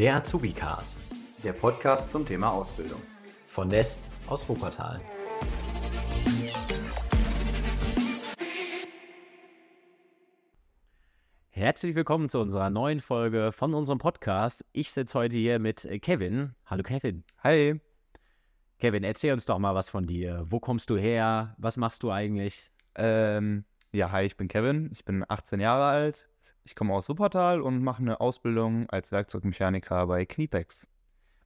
Der Azubi-Cast. Der Podcast zum Thema Ausbildung. Von Nest aus Wuppertal. Herzlich willkommen zu unserer neuen Folge von unserem Podcast. Ich sitze heute hier mit Kevin. Hallo Kevin. Hi. Kevin, erzähl uns doch mal was von dir. Wo kommst du her? Was machst du eigentlich? Ähm, ja, hi, ich bin Kevin. Ich bin 18 Jahre alt. Ich komme aus Wuppertal und mache eine Ausbildung als Werkzeugmechaniker bei Kniepex.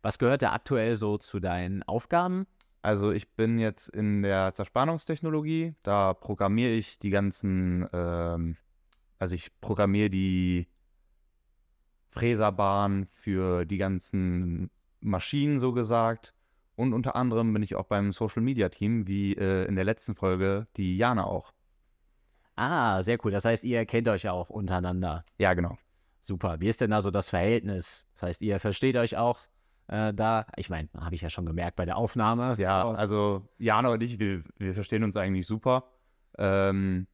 Was gehört da aktuell so zu deinen Aufgaben? Also ich bin jetzt in der Zerspannungstechnologie. Da programmiere ich die ganzen, ähm, also ich programmiere die Fräserbahn für die ganzen Maschinen so gesagt. Und unter anderem bin ich auch beim Social Media Team, wie äh, in der letzten Folge die Jana auch. Ah, sehr cool. Das heißt, ihr kennt euch ja auch untereinander. Ja, genau. Super. Wie ist denn also das Verhältnis? Das heißt, ihr versteht euch auch äh, da? Ich meine, habe ich ja schon gemerkt bei der Aufnahme. Ja, so. also Jana und ich, wir, wir verstehen uns eigentlich super. Ähm,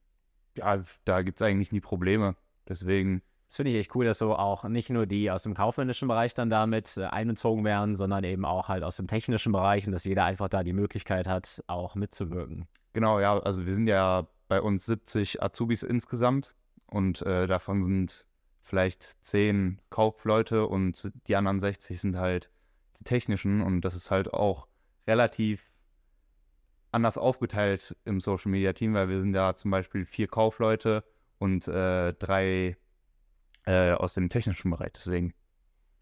ja, da gibt es eigentlich nie Probleme. Deswegen. Das finde ich echt cool, dass so auch nicht nur die aus dem kaufmännischen Bereich dann damit äh, einbezogen werden, sondern eben auch halt aus dem technischen Bereich und dass jeder einfach da die Möglichkeit hat, auch mitzuwirken. Genau, ja, also wir sind ja bei uns 70 Azubis insgesamt und äh, davon sind vielleicht 10 Kaufleute und die anderen 60 sind halt die technischen und das ist halt auch relativ anders aufgeteilt im Social Media Team, weil wir sind ja zum Beispiel vier Kaufleute und äh, drei äh, aus dem technischen Bereich. Deswegen.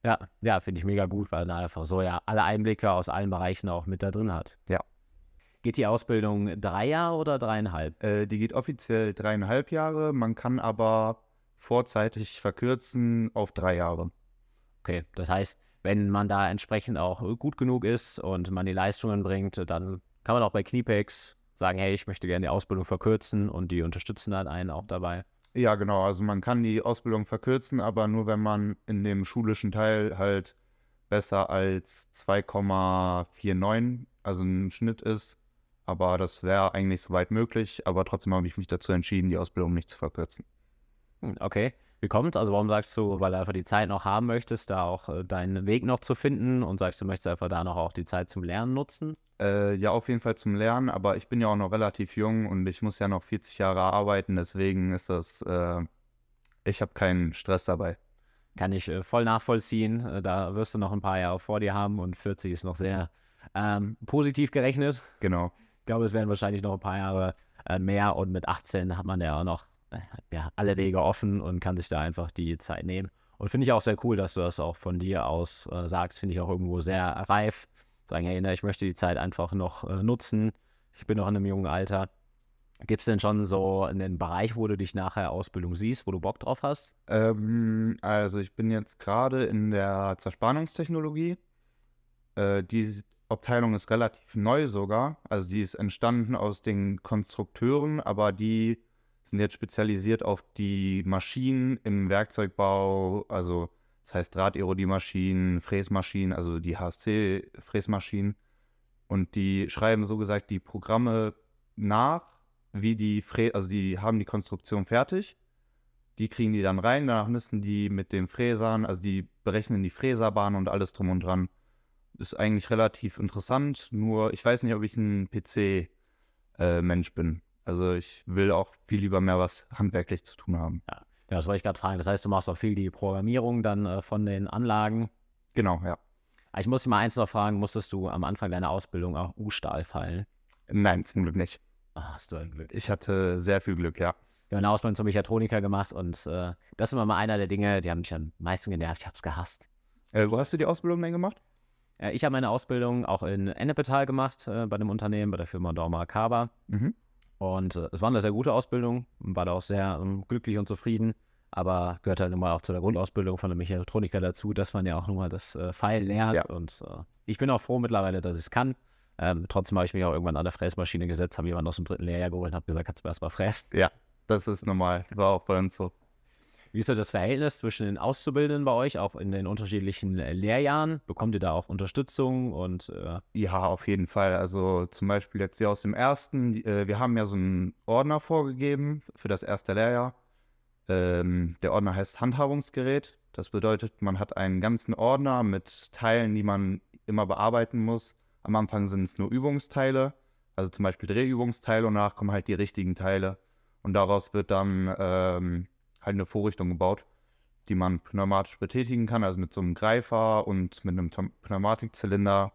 Ja, ja, finde ich mega gut, weil er einfach so ja alle Einblicke aus allen Bereichen auch mit da drin hat. Ja. Geht die Ausbildung drei Jahre oder dreieinhalb? Äh, die geht offiziell dreieinhalb Jahre, man kann aber vorzeitig verkürzen auf drei Jahre. Okay, das heißt, wenn man da entsprechend auch gut genug ist und man die Leistungen bringt, dann kann man auch bei Kniepex sagen, hey, ich möchte gerne die Ausbildung verkürzen und die unterstützen dann einen auch dabei. Ja, genau. Also man kann die Ausbildung verkürzen, aber nur wenn man in dem schulischen Teil halt besser als 2,49, also ein Schnitt ist. Aber das wäre eigentlich soweit möglich. Aber trotzdem habe ich mich dazu entschieden, die Ausbildung nicht zu verkürzen. Hm, okay. Wie kommt Also warum sagst du, weil du einfach die Zeit noch haben möchtest, da auch äh, deinen Weg noch zu finden und sagst, du möchtest einfach da noch auch die Zeit zum Lernen nutzen? Äh, ja, auf jeden Fall zum Lernen, aber ich bin ja auch noch relativ jung und ich muss ja noch 40 Jahre arbeiten, deswegen ist das, äh, ich habe keinen Stress dabei. Kann ich äh, voll nachvollziehen. Äh, da wirst du noch ein paar Jahre vor dir haben und 40 ist noch sehr ähm, positiv gerechnet. Genau glaube, es werden wahrscheinlich noch ein paar Jahre äh, mehr und mit 18 hat man ja auch noch äh, ja, alle Wege offen und kann sich da einfach die Zeit nehmen. Und finde ich auch sehr cool, dass du das auch von dir aus äh, sagst. Finde ich auch irgendwo sehr reif. Sagen, hey, ne, ich möchte die Zeit einfach noch äh, nutzen. Ich bin noch in einem jungen Alter. Gibt es denn schon so einen Bereich, wo du dich nachher Ausbildung siehst, wo du Bock drauf hast? Ähm, also ich bin jetzt gerade in der Zerspannungstechnologie. Äh, die Abteilung ist relativ neu sogar. Also die ist entstanden aus den Konstrukteuren, aber die sind jetzt spezialisiert auf die Maschinen im Werkzeugbau, also das heißt Drahtirodie-Maschinen, Fräsmaschinen, also die HSC-Fräsmaschinen. Und die schreiben so gesagt die Programme nach, wie die Frä also die haben die Konstruktion fertig. Die kriegen die dann rein, danach müssen die mit den Fräsern, also die berechnen die Fräserbahn und alles drum und dran ist eigentlich relativ interessant, nur ich weiß nicht, ob ich ein PC-Mensch äh, bin. Also ich will auch viel lieber mehr was handwerklich zu tun haben. Ja, ja das wollte ich gerade fragen. Das heißt, du machst auch viel die Programmierung dann äh, von den Anlagen. Genau, ja. Ich muss dich mal eins noch fragen, musstest du am Anfang deiner Ausbildung auch U-Stahl fallen? Nein, zum Glück nicht. Ach, hast du ein Glück. Ich hatte sehr viel Glück, ja. Ich habe eine Ausbildung zum Mechatroniker gemacht und äh, das ist immer mal einer der Dinge, die haben mich am meisten genervt. Ich habe es gehasst. Äh, wo hast du die Ausbildung denn gemacht? Äh, ich habe meine Ausbildung auch in Ennepetal gemacht, äh, bei einem Unternehmen, bei der Firma Dorma Kaba. Mhm. Und äh, es war eine sehr gute Ausbildung, war da auch sehr ähm, glücklich und zufrieden. Aber gehört halt nun mal auch zu der Grundausbildung von einem Mechatroniker dazu, dass man ja auch nun mal das äh, Pfeil lernt. Ja. Und äh, ich bin auch froh mittlerweile, dass ich es kann. Ähm, trotzdem habe ich mich auch irgendwann an der Fräsmaschine gesetzt, habe jemanden aus dem dritten Lehrjahr geholt und habe gesagt, kannst du erstmal fräsen? Ja, das ist normal. War auch bei uns so. Wie ist so das Verhältnis zwischen den Auszubildenden bei euch, auch in den unterschiedlichen äh, Lehrjahren? Bekommt ihr da auch Unterstützung und äh Ja, auf jeden Fall. Also zum Beispiel jetzt hier aus dem ersten, äh, wir haben ja so einen Ordner vorgegeben für das erste Lehrjahr. Ähm, der Ordner heißt Handhabungsgerät. Das bedeutet, man hat einen ganzen Ordner mit Teilen, die man immer bearbeiten muss. Am Anfang sind es nur Übungsteile, also zum Beispiel Drehübungsteile und danach kommen halt die richtigen Teile. Und daraus wird dann ähm, halt eine Vorrichtung gebaut, die man pneumatisch betätigen kann, also mit so einem Greifer und mit einem Pneumatikzylinder.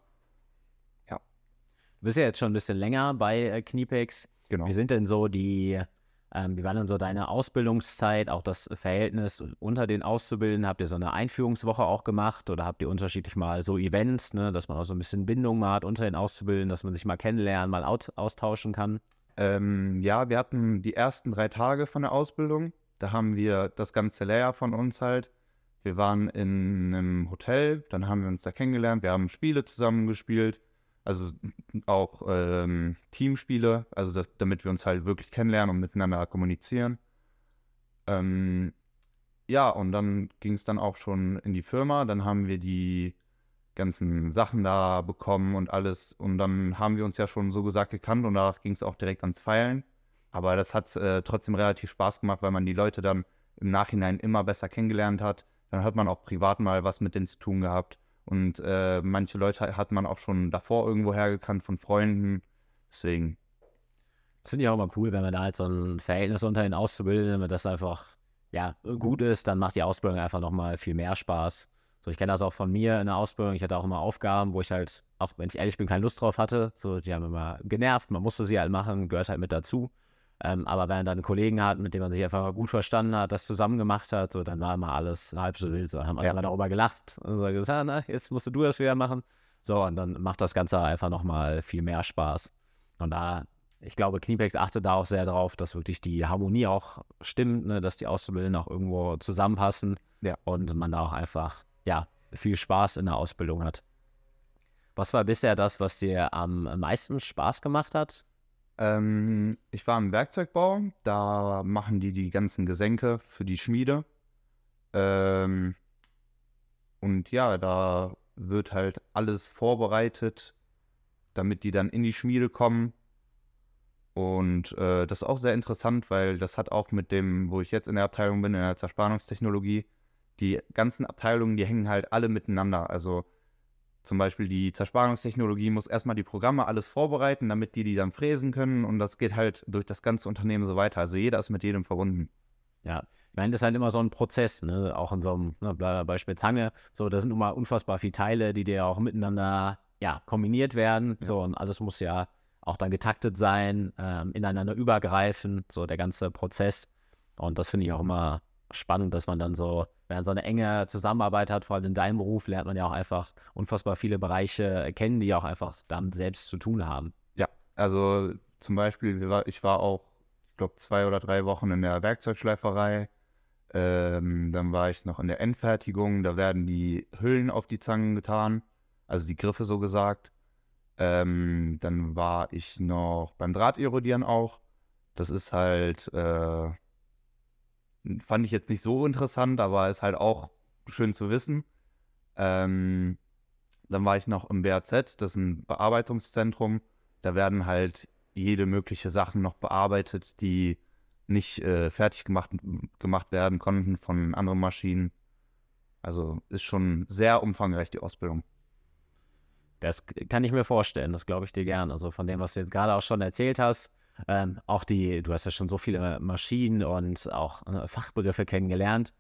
Ja. Du bist ja jetzt schon ein bisschen länger bei äh, Kniepex. Genau. Wie sind denn so die, ähm, wie war denn so deine Ausbildungszeit, auch das Verhältnis unter den Auszubildenden? Habt ihr so eine Einführungswoche auch gemacht oder habt ihr unterschiedlich mal so Events, ne, dass man auch so ein bisschen Bindung mal hat unter den Auszubildenden, dass man sich mal kennenlernen, mal austauschen kann? Ähm, ja, wir hatten die ersten drei Tage von der Ausbildung. Da haben wir das ganze Layer von uns halt. Wir waren in einem Hotel, dann haben wir uns da kennengelernt, wir haben Spiele zusammen gespielt, also auch ähm, Teamspiele, also das, damit wir uns halt wirklich kennenlernen und miteinander kommunizieren. Ähm, ja, und dann ging es dann auch schon in die Firma, dann haben wir die ganzen Sachen da bekommen und alles. Und dann haben wir uns ja schon so gesagt gekannt und danach ging es auch direkt ans Feilen. Aber das hat äh, trotzdem relativ Spaß gemacht, weil man die Leute dann im Nachhinein immer besser kennengelernt hat. Dann hat man auch privat mal was mit denen zu tun gehabt. Und äh, manche Leute hat man auch schon davor irgendwo hergekannt von Freunden. Deswegen. Das finde ich auch immer cool, wenn man da halt so ein Verhältnis unter ihnen auszubilden, wenn das einfach ja, gut ist, dann macht die Ausbildung einfach nochmal viel mehr Spaß. So, ich kenne das auch von mir in der Ausbildung. Ich hatte auch immer Aufgaben, wo ich halt, auch wenn ich ehrlich bin, keine Lust drauf hatte. So, die haben immer genervt, man musste sie halt machen, gehört halt mit dazu. Ähm, aber wenn man dann einen Kollegen hat, mit dem man sich einfach gut verstanden hat, das zusammen gemacht hat, so, dann war immer alles halb so wild. So, haben wir ja. immer darüber gelacht und so gesagt, na, jetzt musst du das wieder machen. So, und dann macht das Ganze einfach nochmal viel mehr Spaß. Und da, ich glaube, Kniepex achtet da auch sehr drauf, dass wirklich die Harmonie auch stimmt, ne, dass die Auszubildenden auch irgendwo zusammenpassen. Ja. Und man da auch einfach ja, viel Spaß in der Ausbildung hat. Was war bisher das, was dir am meisten Spaß gemacht hat? Ähm, ich war im Werkzeugbau, da machen die die ganzen Gesenke für die Schmiede. Ähm, und ja, da wird halt alles vorbereitet, damit die dann in die Schmiede kommen. Und äh, das ist auch sehr interessant, weil das hat auch mit dem, wo ich jetzt in der Abteilung bin, in der Zerspannungstechnologie, die ganzen Abteilungen, die hängen halt alle miteinander. Also zum Beispiel die Zerspannungstechnologie muss erstmal die Programme alles vorbereiten, damit die die dann fräsen können und das geht halt durch das ganze Unternehmen so weiter. Also jeder ist mit jedem verbunden. Ja, ich meine, das ist halt immer so ein Prozess, ne? auch in so einem ne, Beispiel Zange. So, da sind nun mal unfassbar viele Teile, die dir auch miteinander ja, kombiniert werden. Ja. So, und alles muss ja auch dann getaktet sein, ähm, ineinander übergreifen, so der ganze Prozess. Und das finde ich auch immer spannend, dass man dann so, wenn man so eine enge Zusammenarbeit hat, vor allem in deinem Beruf, lernt man ja auch einfach unfassbar viele Bereiche kennen, die auch einfach damit selbst zu tun haben. Ja, also zum Beispiel, ich war auch, ich glaube, zwei oder drei Wochen in der Werkzeugschleiferei. Ähm, dann war ich noch in der Endfertigung, da werden die Hüllen auf die Zangen getan, also die Griffe so gesagt. Ähm, dann war ich noch beim Drahterodieren auch. Das ist halt äh, Fand ich jetzt nicht so interessant, aber ist halt auch schön zu wissen. Ähm, dann war ich noch im BAZ, das ist ein Bearbeitungszentrum. Da werden halt jede mögliche Sachen noch bearbeitet, die nicht äh, fertig gemacht, gemacht werden konnten von anderen Maschinen. Also ist schon sehr umfangreich die Ausbildung. Das kann ich mir vorstellen, das glaube ich dir gern. Also von dem, was du jetzt gerade auch schon erzählt hast, ähm, auch die, du hast ja schon so viele Maschinen und auch äh, Fachbegriffe kennengelernt.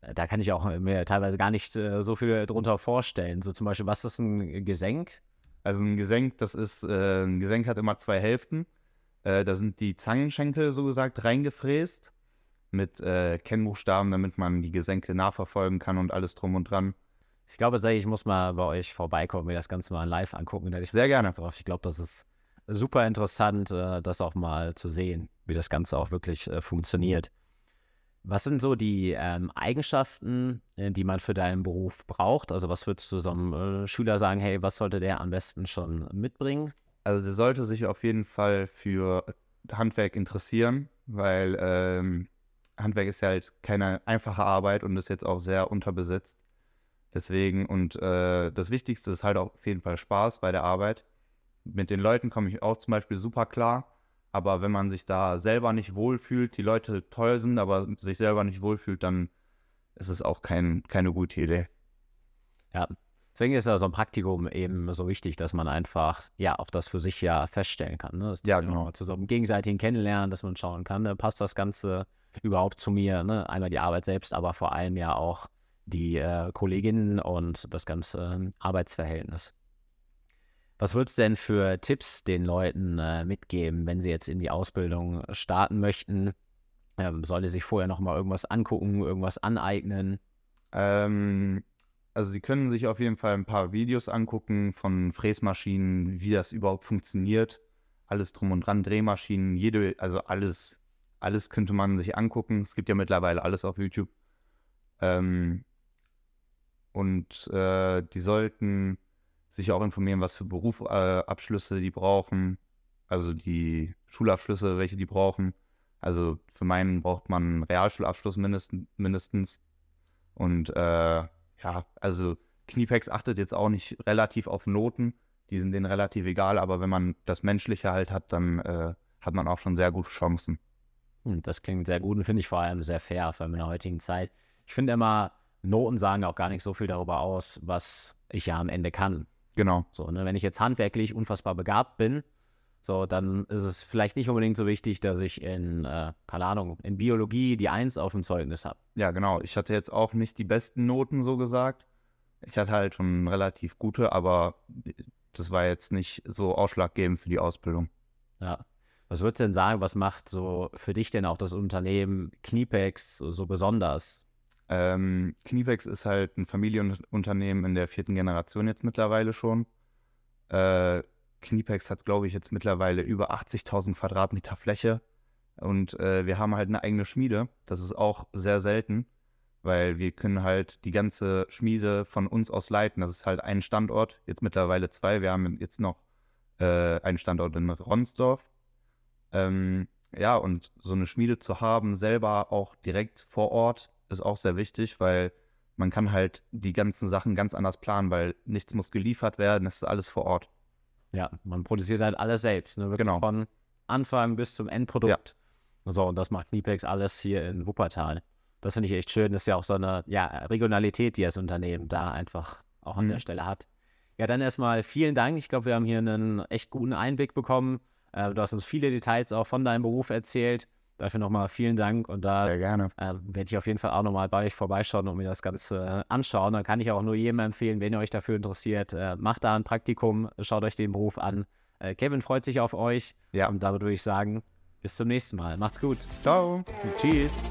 Äh, da kann ich auch mir teilweise gar nicht äh, so viel drunter vorstellen. So zum Beispiel, was ist ein Gesenk? Also ein Gesenk, das ist, äh, ein Gesenk hat immer zwei Hälften. Äh, da sind die Zangenschenkel so gesagt reingefräst mit äh, Kennbuchstaben, damit man die Gesenke nachverfolgen kann und alles drum und dran. Ich glaube, ich muss mal bei euch vorbeikommen, mir das Ganze mal live angucken. Sehr gerne. Ich glaube, das ist super interessant, äh, das auch mal zu sehen, wie das Ganze auch wirklich äh, funktioniert. Was sind so die ähm, Eigenschaften, äh, die man für deinen Beruf braucht? Also was würdest du so einem Schüler sagen, hey, was sollte der am besten schon mitbringen? Also der sollte sich auf jeden Fall für Handwerk interessieren, weil ähm, Handwerk ist ja halt keine einfache Arbeit und ist jetzt auch sehr unterbesetzt. Deswegen, und äh, das Wichtigste ist halt auf jeden Fall Spaß bei der Arbeit mit den Leuten komme ich auch zum Beispiel super klar. Aber wenn man sich da selber nicht wohlfühlt, die Leute toll sind, aber sich selber nicht wohlfühlt, dann ist es auch kein, keine gute Idee. Ja, deswegen ist ja so ein Praktikum eben so wichtig, dass man einfach ja auch das für sich ja feststellen kann. Ne? ja, genau. Zu so einem gegenseitigen Kennenlernen, dass man schauen kann, ne? passt das Ganze überhaupt zu mir? Ne? Einmal die Arbeit selbst, aber vor allem ja auch die äh, Kolleginnen und das ganze äh, Arbeitsverhältnis. Was würdest du denn für Tipps den Leuten äh, mitgeben, wenn sie jetzt in die Ausbildung starten möchten? Ähm, sollte sich vorher noch mal irgendwas angucken, irgendwas aneignen? Ähm, also sie können sich auf jeden Fall ein paar Videos angucken von Fräsmaschinen, wie das überhaupt funktioniert. Alles drum und dran, Drehmaschinen, jede, also alles, alles könnte man sich angucken. Es gibt ja mittlerweile alles auf YouTube. Ähm, und äh, die sollten sich auch informieren, was für Berufsabschlüsse äh, die brauchen. Also die Schulabschlüsse, welche die brauchen. Also für meinen braucht man einen Realschulabschluss mindestens. mindestens. Und äh, ja, also Kniepex achtet jetzt auch nicht relativ auf Noten. Die sind denen relativ egal, aber wenn man das Menschliche halt hat, dann äh, hat man auch schon sehr gute Chancen. Hm, das klingt sehr gut und finde ich vor allem sehr fair, vor allem in der heutigen Zeit. Ich finde immer, Noten sagen auch gar nicht so viel darüber aus, was ich ja am Ende kann. Genau. So, ne, wenn ich jetzt handwerklich unfassbar begabt bin, so, dann ist es vielleicht nicht unbedingt so wichtig, dass ich in, äh, keine Ahnung, in Biologie die Eins auf dem Zeugnis habe. Ja, genau. Ich hatte jetzt auch nicht die besten Noten so gesagt. Ich hatte halt schon relativ gute, aber das war jetzt nicht so ausschlaggebend für die Ausbildung. Ja. Was würdest du denn sagen, was macht so für dich denn auch das Unternehmen Kniepex so, so besonders? Ähm, Kniepex ist halt ein Familienunternehmen in der vierten Generation jetzt mittlerweile schon. Äh, Kniepex hat, glaube ich, jetzt mittlerweile über 80.000 Quadratmeter Fläche. Und äh, wir haben halt eine eigene Schmiede. Das ist auch sehr selten, weil wir können halt die ganze Schmiede von uns aus leiten. Das ist halt ein Standort, jetzt mittlerweile zwei. Wir haben jetzt noch äh, einen Standort in Ronsdorf. Ähm, ja, und so eine Schmiede zu haben, selber auch direkt vor Ort, ist auch sehr wichtig, weil man kann halt die ganzen Sachen ganz anders planen, weil nichts muss geliefert werden, es ist alles vor Ort. Ja, man produziert halt alles selbst. Ne? Genau. Von Anfang bis zum Endprodukt. Ja. So, und das macht Kniepex alles hier in Wuppertal. Das finde ich echt schön. Das ist ja auch so eine ja, Regionalität, die das Unternehmen da einfach auch an mhm. der Stelle hat. Ja, dann erstmal vielen Dank. Ich glaube, wir haben hier einen echt guten Einblick bekommen. Äh, du hast uns viele Details auch von deinem Beruf erzählt. Dafür nochmal vielen Dank und da äh, werde ich auf jeden Fall auch nochmal bei euch vorbeischauen und mir das Ganze äh, anschauen. Dann kann ich auch nur jedem empfehlen, wenn ihr euch dafür interessiert, äh, macht da ein Praktikum, schaut euch den Beruf an. Äh, Kevin freut sich auf euch ja. und damit würde ich sagen, bis zum nächsten Mal. Macht's gut. Ciao. Tschüss.